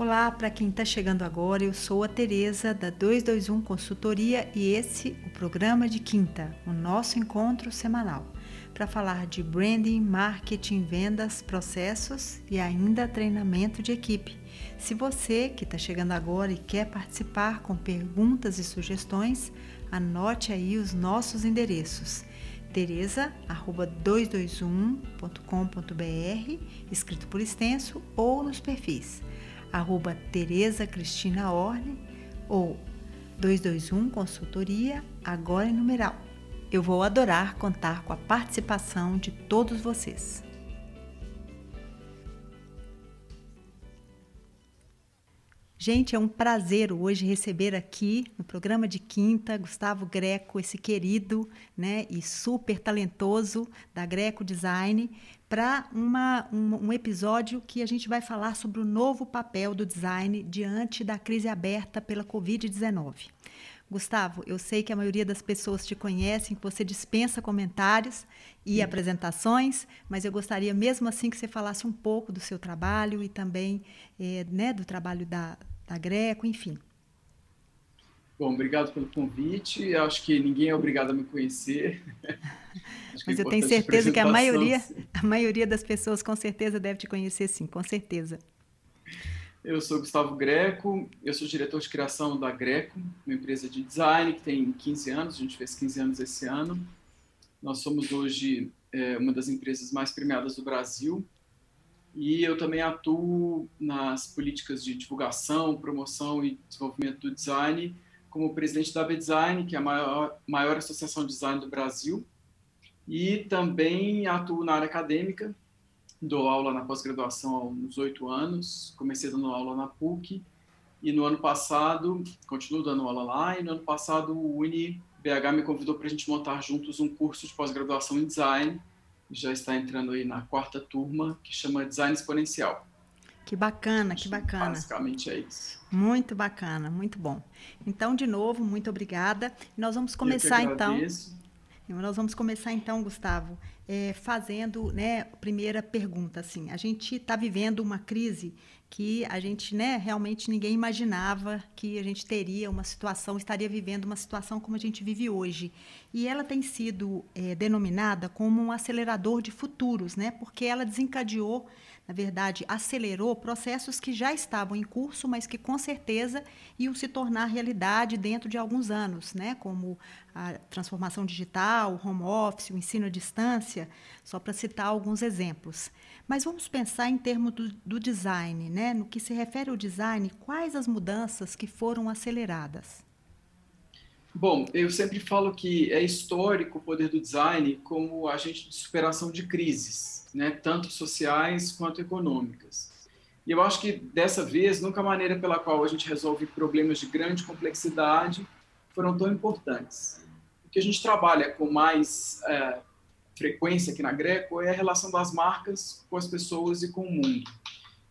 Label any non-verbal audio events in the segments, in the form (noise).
Olá, para quem está chegando agora, eu sou a Tereza da 221 Consultoria e esse o programa de quinta, o nosso encontro semanal, para falar de branding, marketing, vendas, processos e ainda treinamento de equipe. Se você que está chegando agora e quer participar com perguntas e sugestões, anote aí os nossos endereços teresa@221.com.br, escrito por extenso, ou nos perfis arroba Tereza Cristina Orne ou 221 Consultoria, agora em numeral. Eu vou adorar contar com a participação de todos vocês. Gente, é um prazer hoje receber aqui no programa de quinta Gustavo Greco, esse querido né, e super talentoso da Greco Design, para um, um episódio que a gente vai falar sobre o novo papel do design diante da crise aberta pela Covid-19. Gustavo, eu sei que a maioria das pessoas te conhecem, que você dispensa comentários e Sim. apresentações, mas eu gostaria mesmo assim que você falasse um pouco do seu trabalho e também é, né, do trabalho da, da Greco, enfim. Bom, obrigado pelo convite. Acho que ninguém é obrigado a me conhecer. (laughs) Mas é eu tenho certeza que a maioria, a maioria das pessoas com certeza deve te conhecer, sim, com certeza. Eu sou Gustavo Greco, eu sou diretor de criação da Greco, uma empresa de design que tem 15 anos, a gente fez 15 anos esse ano. Nós somos hoje é, uma das empresas mais premiadas do Brasil e eu também atuo nas políticas de divulgação, promoção e desenvolvimento do design como presidente da B-Design, que é a maior, maior associação de design do Brasil, e também atuo na área acadêmica, dou aula na pós-graduação há uns oito anos, comecei dando aula na PUC, e no ano passado, continuo dando aula lá, e no ano passado o Uni BH me convidou para a gente montar juntos um curso de pós-graduação em design, já está entrando aí na quarta turma, que chama Design Exponencial. Que bacana, que bacana. Basicamente é isso. Muito bacana, muito bom. Então, de novo, muito obrigada. Nós vamos começar então. Nós vamos começar então, Gustavo, é, fazendo, né, primeira pergunta, assim, a gente está vivendo uma crise que a gente, né, realmente ninguém imaginava que a gente teria uma situação, estaria vivendo uma situação como a gente vive hoje. E ela tem sido é, denominada como um acelerador de futuros, né, porque ela desencadeou na verdade, acelerou processos que já estavam em curso, mas que com certeza iam se tornar realidade dentro de alguns anos, né? como a transformação digital, o home office, o ensino à distância, só para citar alguns exemplos. Mas vamos pensar em termos do, do design, né? No que se refere ao design, quais as mudanças que foram aceleradas? Bom, eu sempre falo que é histórico o poder do design como agente de superação de crises né, tanto sociais quanto econômicas. E eu acho que dessa vez, nunca a maneira pela qual a gente resolve problemas de grande complexidade foram tão importantes. O que a gente trabalha com mais é, frequência aqui na Greco é a relação das marcas com as pessoas e com o mundo.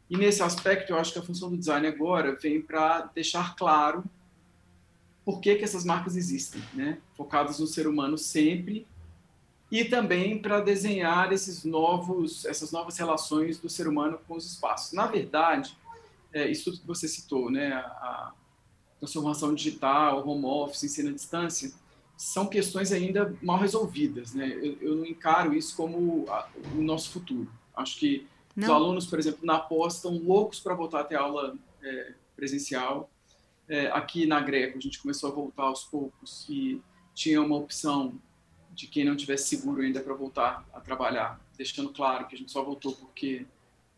E nesse aspecto, eu acho que a função do design agora vem para deixar claro por que, que essas marcas existem, né? focadas no ser humano sempre e também para desenhar esses novos, essas novas relações do ser humano com os espaços. Na verdade, é, isso tudo que você citou, né, a transformação digital, home office, ensino à distância, são questões ainda mal resolvidas. Né? Eu, eu não encaro isso como a, o nosso futuro. Acho que não. os alunos, por exemplo, na pós estão loucos para voltar a ter aula é, presencial. É, aqui na Greco, a gente começou a voltar aos poucos e tinha uma opção de quem não tivesse seguro ainda para voltar a trabalhar, deixando claro que a gente só voltou porque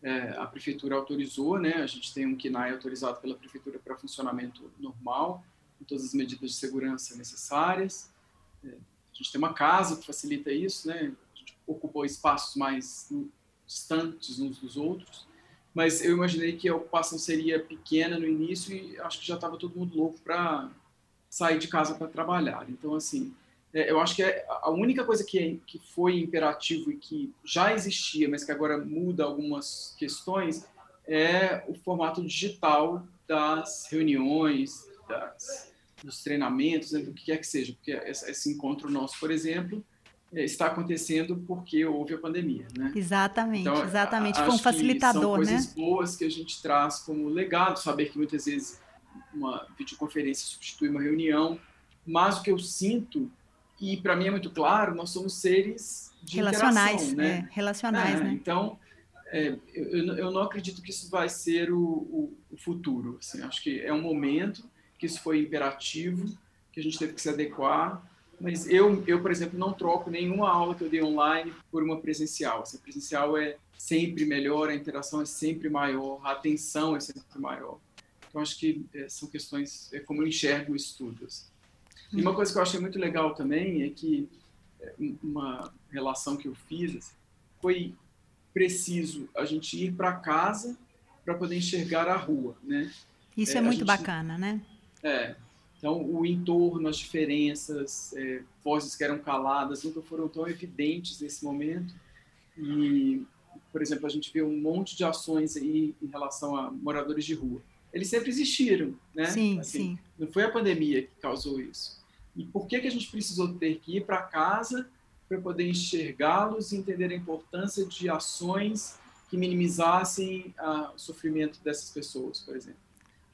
é, a prefeitura autorizou, né? A gente tem um KINAI autorizado pela prefeitura para funcionamento normal, com todas as medidas de segurança necessárias. É, a gente tem uma casa que facilita isso, né? A gente ocupou espaços mais distantes uns dos outros, mas eu imaginei que a ocupação seria pequena no início e acho que já estava todo mundo louco para sair de casa para trabalhar. Então, assim, é, eu acho que é a única coisa que, é, que foi imperativo e que já existia, mas que agora muda algumas questões, é o formato digital das reuniões, das, dos treinamentos, né, do que quer que seja. Porque esse, esse encontro nosso, por exemplo, está acontecendo porque houve a pandemia, né? Exatamente, então, exatamente. Foi um facilitador, né? São coisas boas que a gente traz como legado, saber que muitas vezes uma videoconferência substitui uma reunião, mas o que eu sinto e para mim é muito claro, nós somos seres de relacionais, né? É, relacionais, é, né? Então, é, eu, eu, não acredito que isso vai ser o, o, o, futuro. Assim, acho que é um momento que isso foi imperativo, que a gente teve que se adequar. Mas eu, eu, por exemplo, não troco nenhuma aula que eu dei online por uma presencial. Essa presencial é sempre melhor, a interação é sempre maior, a atenção é sempre maior. Então, acho que é, são questões, é como eu enxergo o estudo. Assim. E uma coisa que eu achei muito legal também é que é, uma relação que eu fiz assim, foi preciso a gente ir para casa para poder enxergar a rua, né? Isso é, é muito gente, bacana, né? É. Então, o entorno, as diferenças, é, vozes que eram caladas, nunca foram tão evidentes nesse momento. E, por exemplo, a gente vê um monte de ações aí em relação a moradores de rua. Eles sempre existiram, né? Sim, assim, sim. Não foi a pandemia que causou isso. E por que, que a gente precisou ter que ir para casa para poder enxergá-los e entender a importância de ações que minimizassem ah, o sofrimento dessas pessoas, por exemplo?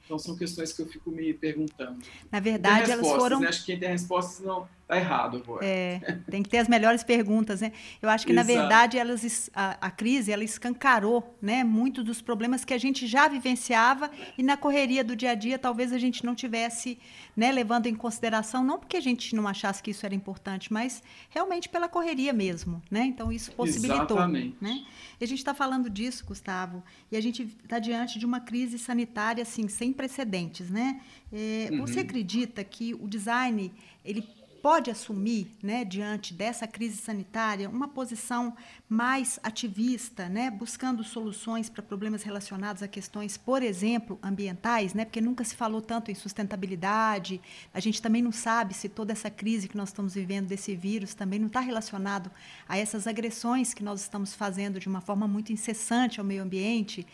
Então, são questões que eu fico me perguntando. Na verdade, elas foram. Né? Acho que quem tem respostas não está errado agora. É, tem que ter as melhores perguntas, né? Eu acho que, Exato. na verdade, elas, a, a, crise ela escancarou né, muitos dos problemas que a gente já vivenciava e na correria do dia a dia talvez a gente não tivesse né, levando em consideração, não porque a gente não achasse que isso era importante, mas realmente pela correria mesmo. Né? Então, isso possibilitou. Exatamente. Né? E a gente está falando disso, Gustavo, e a gente está diante de uma crise sanitária assim, sem precedentes. Né? É, uhum. Você acredita que o design ele pode assumir, né, diante dessa crise sanitária, uma posição mais ativista, né, buscando soluções para problemas relacionados a questões, por exemplo, ambientais, né, porque nunca se falou tanto em sustentabilidade. A gente também não sabe se toda essa crise que nós estamos vivendo desse vírus também não está relacionado a essas agressões que nós estamos fazendo de uma forma muito incessante ao meio ambiente.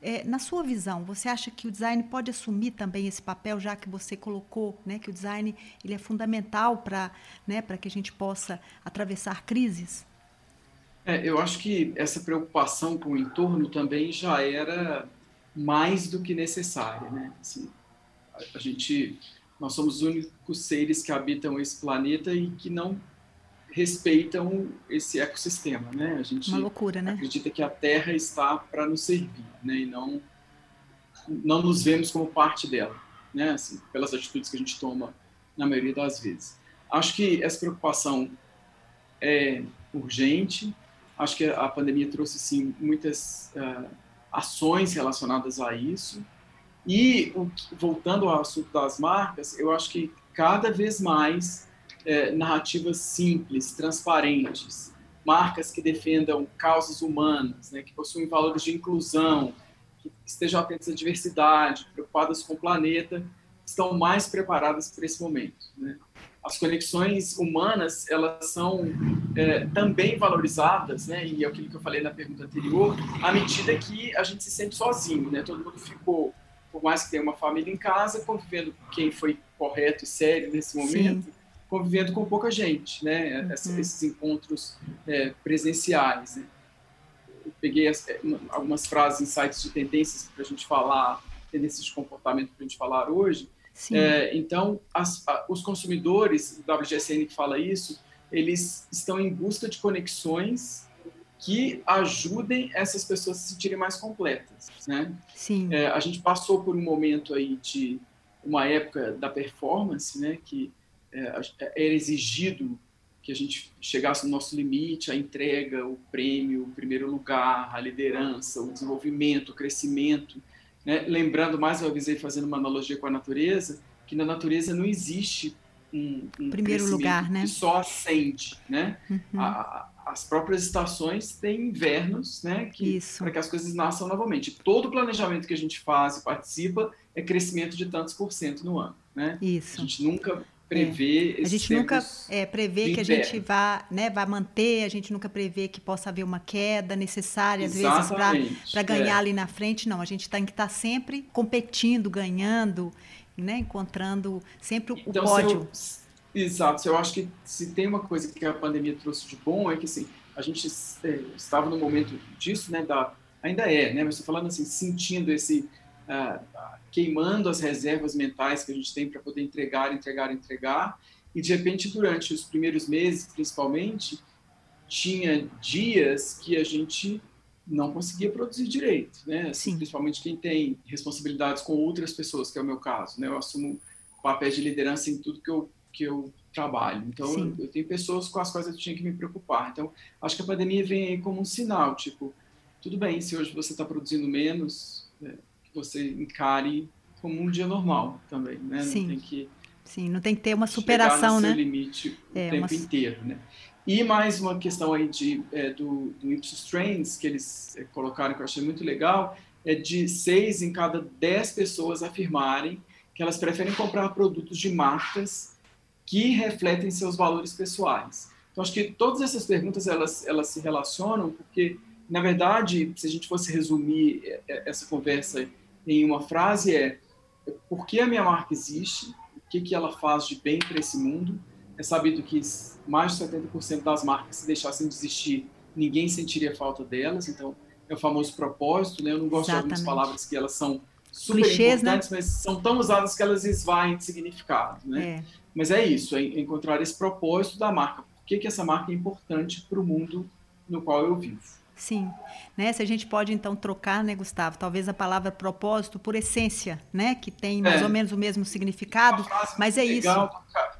É, na sua visão, você acha que o design pode assumir também esse papel, já que você colocou né, que o design ele é fundamental para né, que a gente possa atravessar crises? É, eu acho que essa preocupação com o entorno também já era mais do que necessária. Né? Assim, a, a gente, nós somos os únicos seres que habitam esse planeta e que não respeitam esse ecossistema, né? A gente Uma loucura, né? acredita que a Terra está para nos servir, né? E não não nos vemos como parte dela, né? Assim, pelas atitudes que a gente toma na maioria das vezes. Acho que essa preocupação é urgente. Acho que a pandemia trouxe sim muitas uh, ações relacionadas a isso. E voltando ao assunto das marcas, eu acho que cada vez mais é, narrativas simples, transparentes, marcas que defendam causas humanas, né, que possuem valores de inclusão, que estejam atentas à diversidade, preocupadas com o planeta, estão mais preparadas para esse momento. Né? As conexões humanas elas são é, também valorizadas, né? E é aquilo que eu falei na pergunta anterior, à medida que a gente se sente sozinho, né? Todo mundo ficou, por mais que tenha uma família em casa, convivendo com quem foi correto e sério nesse momento. Sim convivendo com pouca gente, né? Uhum. Esses encontros é, presenciais. Né? Eu peguei as, é, algumas frases em sites de tendências para a gente falar, tendências de comportamento para a gente falar hoje. É, então, as, a, os consumidores, o WGSN que fala isso, eles estão em busca de conexões que ajudem essas pessoas a se sentirem mais completas, né? Sim. É, a gente passou por um momento aí de uma época da performance, né? Que era exigido que a gente chegasse no nosso limite, a entrega, o prêmio, o primeiro lugar, a liderança, o desenvolvimento, o crescimento. Né? Lembrando, mais uma vez, aí, fazendo uma analogia com a natureza, que na natureza não existe um, um primeiro lugar, né? que só acende. Né? Uhum. A, as próprias estações têm invernos né? que, para que as coisas nasçam novamente. Todo o planejamento que a gente faz e participa é crescimento de tantos por cento no ano. Né? Isso. A gente nunca prever é. A gente nunca é, prevê que a gente vá, né, vai manter, a gente nunca prevê que possa haver uma queda necessária, às Exatamente. vezes, para ganhar é. ali na frente. Não, a gente tem que estar tá sempre competindo, ganhando, né, encontrando sempre o então, pódio. Se eu, Exato. Eu acho que se tem uma coisa que a pandemia trouxe de bom é que assim a gente é, estava no momento disso, né? Da ainda é, né? Você falando assim, sentindo esse uh, queimando as reservas mentais que a gente tem para poder entregar, entregar, entregar. E de repente durante os primeiros meses, principalmente, tinha dias que a gente não conseguia produzir direito, né? Assim, principalmente quem tem responsabilidades com outras pessoas, que é o meu caso, né? Eu assumo papéis de liderança em tudo que eu que eu trabalho. Então, eu, eu, tenho pessoas com as quais eu tinha que me preocupar. Então, acho que a pandemia vem aí como um sinal, tipo, tudo bem, se hoje você está produzindo menos, é, que você encare como um dia normal também, né? Sim. Não tem que Sim, não tem que ter uma superação, né? limite o é, tempo uma... inteiro, né? E mais uma questão aí de, é, do, do Ipsos Trends, que eles é, colocaram, que eu achei muito legal, é de seis em cada dez pessoas afirmarem que elas preferem comprar produtos de marcas que refletem seus valores pessoais. Então, acho que todas essas perguntas, elas, elas se relacionam, porque, na verdade, se a gente fosse resumir é, é, essa conversa em uma frase, é por que a minha marca existe, o que, que ela faz de bem para esse mundo, é sabido que mais de 70% das marcas, se deixassem de existir, ninguém sentiria falta delas. Então, é o famoso propósito, né? Eu não gosto Exatamente. de algumas palavras que elas são super Clichês, né? importantes, né? mas são tão usadas que elas esvaem de significado, né? É. Mas é isso, é encontrar esse propósito da marca. Por que, que essa marca é importante para o mundo no qual eu vivo? Sim, né? Se a gente pode então trocar, né, Gustavo, talvez a palavra propósito por essência, né, que tem mais é. ou menos o mesmo significado, mas é isso.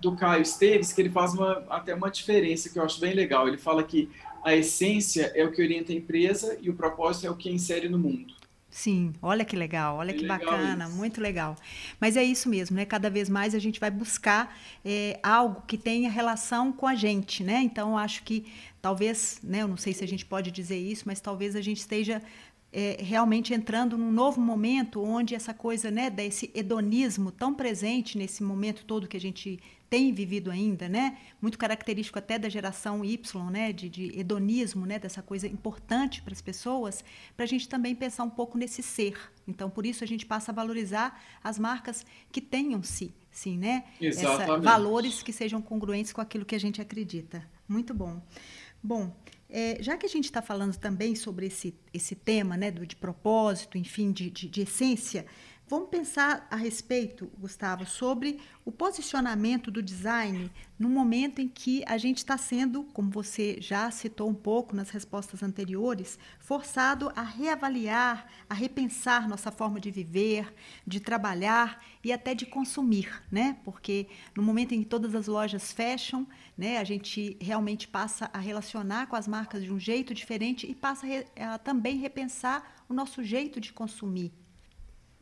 Do, do Caio Esteves que ele faz uma, até uma diferença que eu acho bem legal. Ele fala que a essência é o que orienta a empresa e o propósito é o que insere no mundo. Sim, olha que legal, olha que, que bacana, isso. muito legal. Mas é isso mesmo, né? Cada vez mais a gente vai buscar é, algo que tenha relação com a gente, né? Então, acho que talvez, né? Eu não sei se a gente pode dizer isso, mas talvez a gente esteja é, realmente entrando num novo momento onde essa coisa, né, desse hedonismo tão presente nesse momento todo que a gente tem vivido ainda, né? Muito característico até da geração Y, né? De, de hedonismo, né? Dessa coisa importante para as pessoas, para a gente também pensar um pouco nesse ser. Então, por isso a gente passa a valorizar as marcas que tenham si, sim, né? Essa, valores que sejam congruentes com aquilo que a gente acredita. Muito bom. Bom, é, já que a gente está falando também sobre esse, esse tema, né, do, de propósito, enfim, de, de, de essência, Vamos pensar a respeito, Gustavo, sobre o posicionamento do design no momento em que a gente está sendo, como você já citou um pouco nas respostas anteriores, forçado a reavaliar, a repensar nossa forma de viver, de trabalhar e até de consumir, né? Porque no momento em que todas as lojas fecham, né, a gente realmente passa a relacionar com as marcas de um jeito diferente e passa a, a também repensar o nosso jeito de consumir,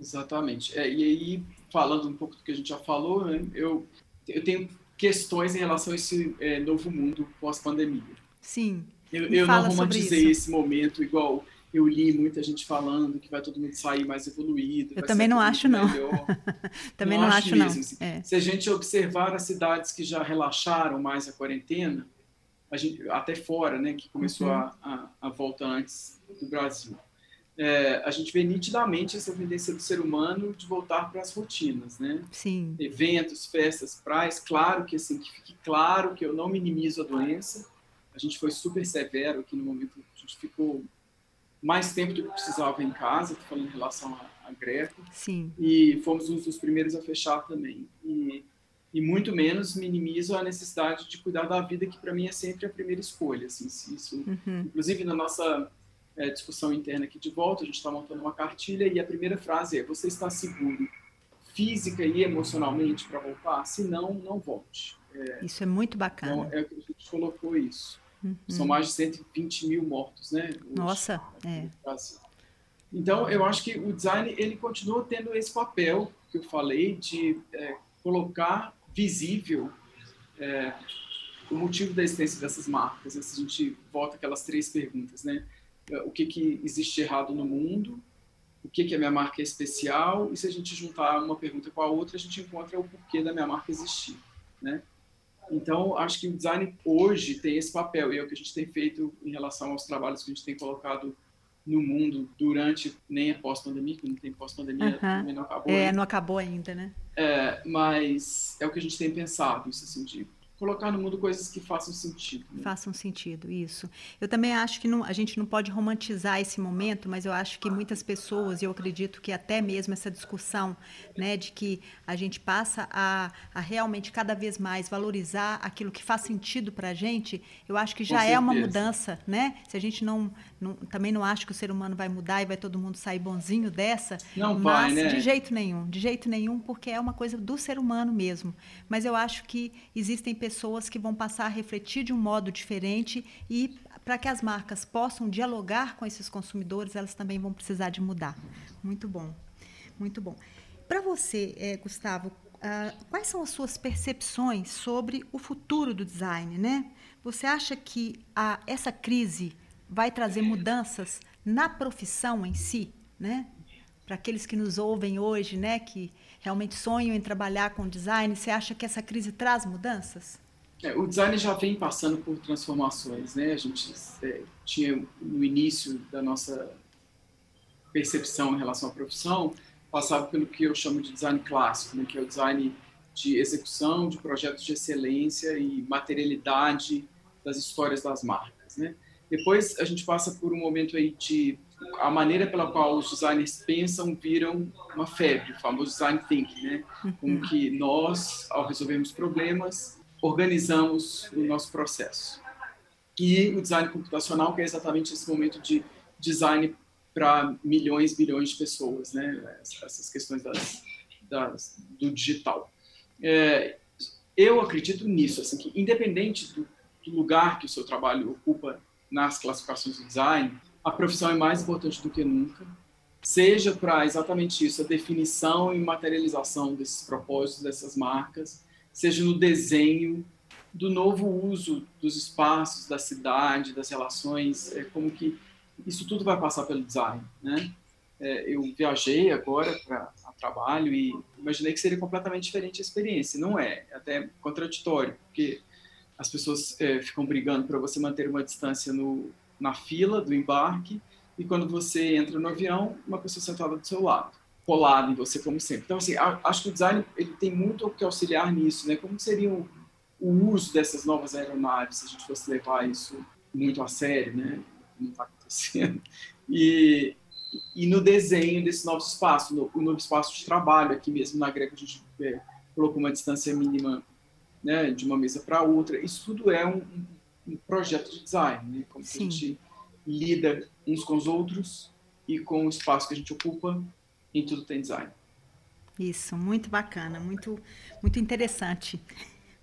Exatamente. É, e aí, falando um pouco do que a gente já falou, né, eu, eu tenho questões em relação a esse é, novo mundo pós-pandemia. Sim. Eu, eu não romantizei esse momento igual eu li muita gente falando que vai todo mundo sair mais evoluído. Eu (laughs) também não acho, não. também não, não acho, mesmo, não. Assim. É. Se a gente observar as cidades que já relaxaram mais a quarentena, a gente, até fora, né, que começou uhum. a, a, a volta antes do Brasil é, a gente vê nitidamente essa tendência do ser humano de voltar para as rotinas, né? Sim. Eventos, festas, praias, claro que assim, que fique claro que eu não minimizo a doença. A gente foi super severo aqui no momento, a gente ficou mais tempo do que precisava em casa, falando em relação à, à greve. Sim. E fomos um dos primeiros a fechar também. E, e muito menos minimizo a necessidade de cuidar da vida, que para mim é sempre a primeira escolha. Assim, isso, uhum. Inclusive, na nossa é, discussão interna aqui de volta, a gente está montando uma cartilha e a primeira frase é: Você está seguro física e emocionalmente para voltar? Se não, não volte. É, isso é muito bacana. Então, é o que a gente colocou isso. Uhum. São mais de 120 mil mortos, né? Hoje, Nossa, é. Então, eu acho que o design ele continua tendo esse papel que eu falei de é, colocar visível é, o motivo da existência dessas marcas. Se a gente volta aquelas três perguntas, né? O que, que existe errado no mundo, o que, que a minha marca é especial, e se a gente juntar uma pergunta com a outra, a gente encontra o porquê da minha marca existir, né? Então, acho que o design hoje tem esse papel, e é o que a gente tem feito em relação aos trabalhos que a gente tem colocado no mundo durante nem a pós-pandemia, que não tem pós-pandemia, também não acabou. É, não acabou ainda, né? É, mas é o que a gente tem pensado, isso assim, de colocar no mundo coisas que façam sentido. Né? Façam sentido, isso. Eu também acho que não, a gente não pode romantizar esse momento, mas eu acho que muitas pessoas, e eu acredito que até mesmo essa discussão né, de que a gente passa a, a realmente cada vez mais valorizar aquilo que faz sentido para a gente, eu acho que já é uma mudança, né? Se a gente não, não, também não acha que o ser humano vai mudar e vai todo mundo sair bonzinho dessa, não vai, né? de jeito nenhum, de jeito nenhum, porque é uma coisa do ser humano mesmo. Mas eu acho que existem pessoas que vão passar a refletir de um modo diferente e para que as marcas possam dialogar com esses consumidores, elas também vão precisar de mudar. Muito bom, muito bom. Para você, é, Gustavo, uh, quais são as suas percepções sobre o futuro do design, né? Você acha que a, essa crise vai trazer mudanças na profissão em si, né? Para aqueles que nos ouvem hoje, né, que realmente sonham em trabalhar com design, você acha que essa crise traz mudanças? É, o design já vem passando por transformações, né? A gente é, tinha no início da nossa percepção em relação à profissão, passava pelo que eu chamo de design clássico, né? que é o design de execução de projetos de excelência e materialidade das histórias das marcas, né? Depois a gente passa por um momento aí de a maneira pela qual os designers pensam viram uma febre, o famoso design thinking, né? Como que nós, ao resolvermos problemas, organizamos o nosso processo. E o design computacional, que é exatamente esse momento de design para milhões, bilhões de pessoas, né? Essas questões das, das do digital. É, eu acredito nisso, assim, que independente do, do lugar que o seu trabalho ocupa nas classificações do design, a profissão é mais importante do que nunca, seja para exatamente isso, a definição e materialização desses propósitos, dessas marcas, seja no desenho do novo uso dos espaços, da cidade, das relações, é como que isso tudo vai passar pelo design, né? É, eu viajei agora para trabalho e imaginei que seria completamente diferente a experiência. Não é, é até contraditório, porque as pessoas é, ficam brigando para você manter uma distância no, na fila do embarque e quando você entra no avião, uma pessoa sentada do seu lado, colada em você como sempre. Então, assim, acho que o design ele tem muito o que auxiliar nisso, né? Como seria o, o uso dessas novas aeronaves se a gente fosse levar isso muito a sério, né? Não está acontecendo. E, e no desenho desse novo espaço, no, o novo espaço de trabalho, aqui mesmo na Greca a gente é, colocou uma distância mínima né, de uma mesa para outra. Isso tudo é um, um projeto de design, né? como a gente lida uns com os outros e com o espaço que a gente ocupa, em tudo tem design. Isso, muito bacana, muito, muito interessante.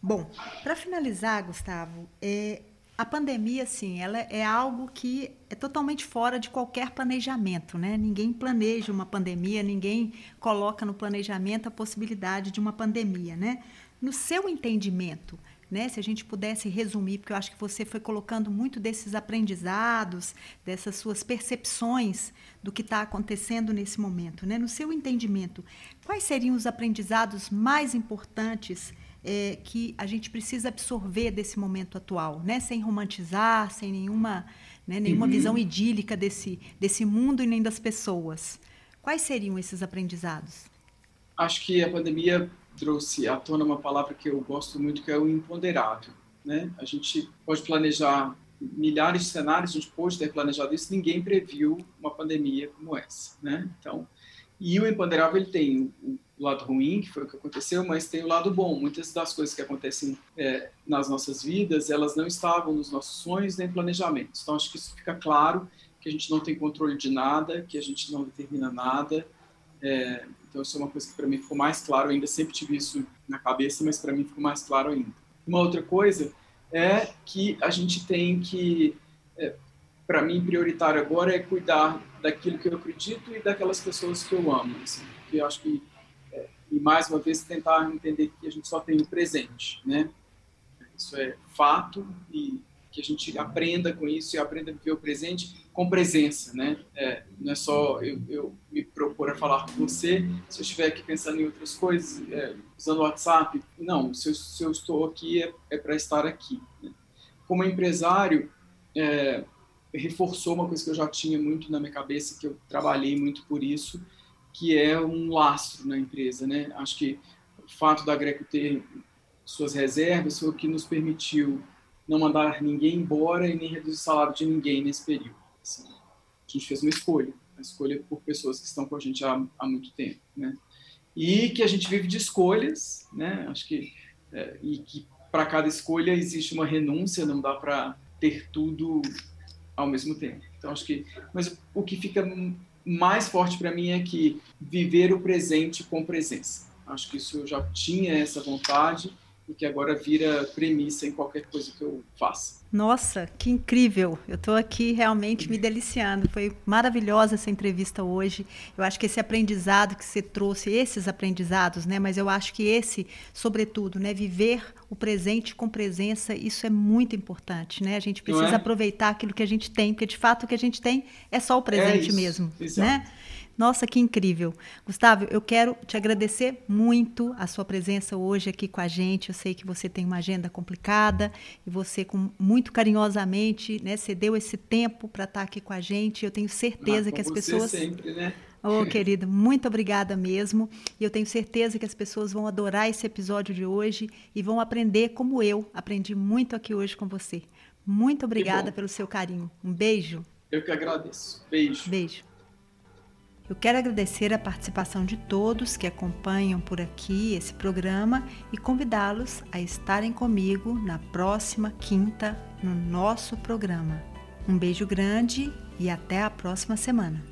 Bom, para finalizar, Gustavo, é, a pandemia, sim, ela é algo que é totalmente fora de qualquer planejamento, né? Ninguém planeja uma pandemia, ninguém coloca no planejamento a possibilidade de uma pandemia, né? No seu entendimento, né, se a gente pudesse resumir, porque eu acho que você foi colocando muito desses aprendizados, dessas suas percepções do que está acontecendo nesse momento, né? No seu entendimento, quais seriam os aprendizados mais importantes é, que a gente precisa absorver desse momento atual, né? Sem romantizar, sem nenhuma, né, nenhuma uhum. visão idílica desse, desse mundo e nem das pessoas. Quais seriam esses aprendizados? Acho que a pandemia trouxe à tona uma palavra que eu gosto muito, que é o imponderável. Né? A gente pode planejar milhares de cenários, a gente pode ter planejado isso, ninguém previu uma pandemia como essa. Né? Então, e o imponderável ele tem o lado ruim, que foi o que aconteceu, mas tem o lado bom. Muitas das coisas que acontecem é, nas nossas vidas, elas não estavam nos nossos sonhos nem planejamentos. Então, acho que isso fica claro, que a gente não tem controle de nada, que a gente não determina nada, é, então, isso é uma coisa que para mim ficou mais claro ainda. Sempre tive isso na cabeça, mas para mim ficou mais claro ainda. Uma outra coisa é que a gente tem que, é, para mim, prioritário agora é cuidar daquilo que eu acredito e daquelas pessoas que eu amo. Assim, porque eu acho que, é, e mais uma vez, tentar entender que a gente só tem o presente, né? Isso é fato e que a gente aprenda com isso e aprenda a viver o presente com presença, né? É, não é só eu, eu, me propor a falar com você, se eu estiver aqui pensando em outras coisas, é, usando o WhatsApp, não, se eu, se eu estou aqui é, é para estar aqui. Né? Como empresário, é, reforçou uma coisa que eu já tinha muito na minha cabeça, que eu trabalhei muito por isso, que é um lastro na empresa, né? Acho que o fato da Greco ter suas reservas foi o que nos permitiu não mandar ninguém embora e nem reduzir o salário de ninguém nesse período. Assim, a gente fez uma escolha, uma escolha por pessoas que estão com a gente há, há muito tempo, né? E que a gente vive de escolhas, né? Acho que é, e que para cada escolha existe uma renúncia, não dá para ter tudo ao mesmo tempo. Então acho que, mas o que fica mais forte para mim é que viver o presente com presença. Acho que isso eu já tinha essa vontade que agora vira premissa em qualquer coisa que eu faça. Nossa, que incrível! Eu estou aqui realmente me deliciando. Foi maravilhosa essa entrevista hoje. Eu acho que esse aprendizado que você trouxe, esses aprendizados, né? Mas eu acho que esse, sobretudo, né? Viver o presente com presença, isso é muito importante, né? A gente precisa é? aproveitar aquilo que a gente tem, porque de fato o que a gente tem é só o presente é mesmo, Exato. né? Nossa, que incrível. Gustavo, eu quero te agradecer muito a sua presença hoje aqui com a gente. Eu sei que você tem uma agenda complicada e você, com, muito carinhosamente, né, cedeu esse tempo para estar tá aqui com a gente. Eu tenho certeza ah, que as pessoas. Sempre, né? Oh, querido, muito obrigada mesmo. E eu tenho certeza que as pessoas vão adorar esse episódio de hoje e vão aprender como eu aprendi muito aqui hoje com você. Muito obrigada pelo seu carinho. Um beijo. Eu que agradeço. Beijo. Beijo. Eu quero agradecer a participação de todos que acompanham por aqui esse programa e convidá-los a estarem comigo na próxima quinta no nosso programa. Um beijo grande e até a próxima semana.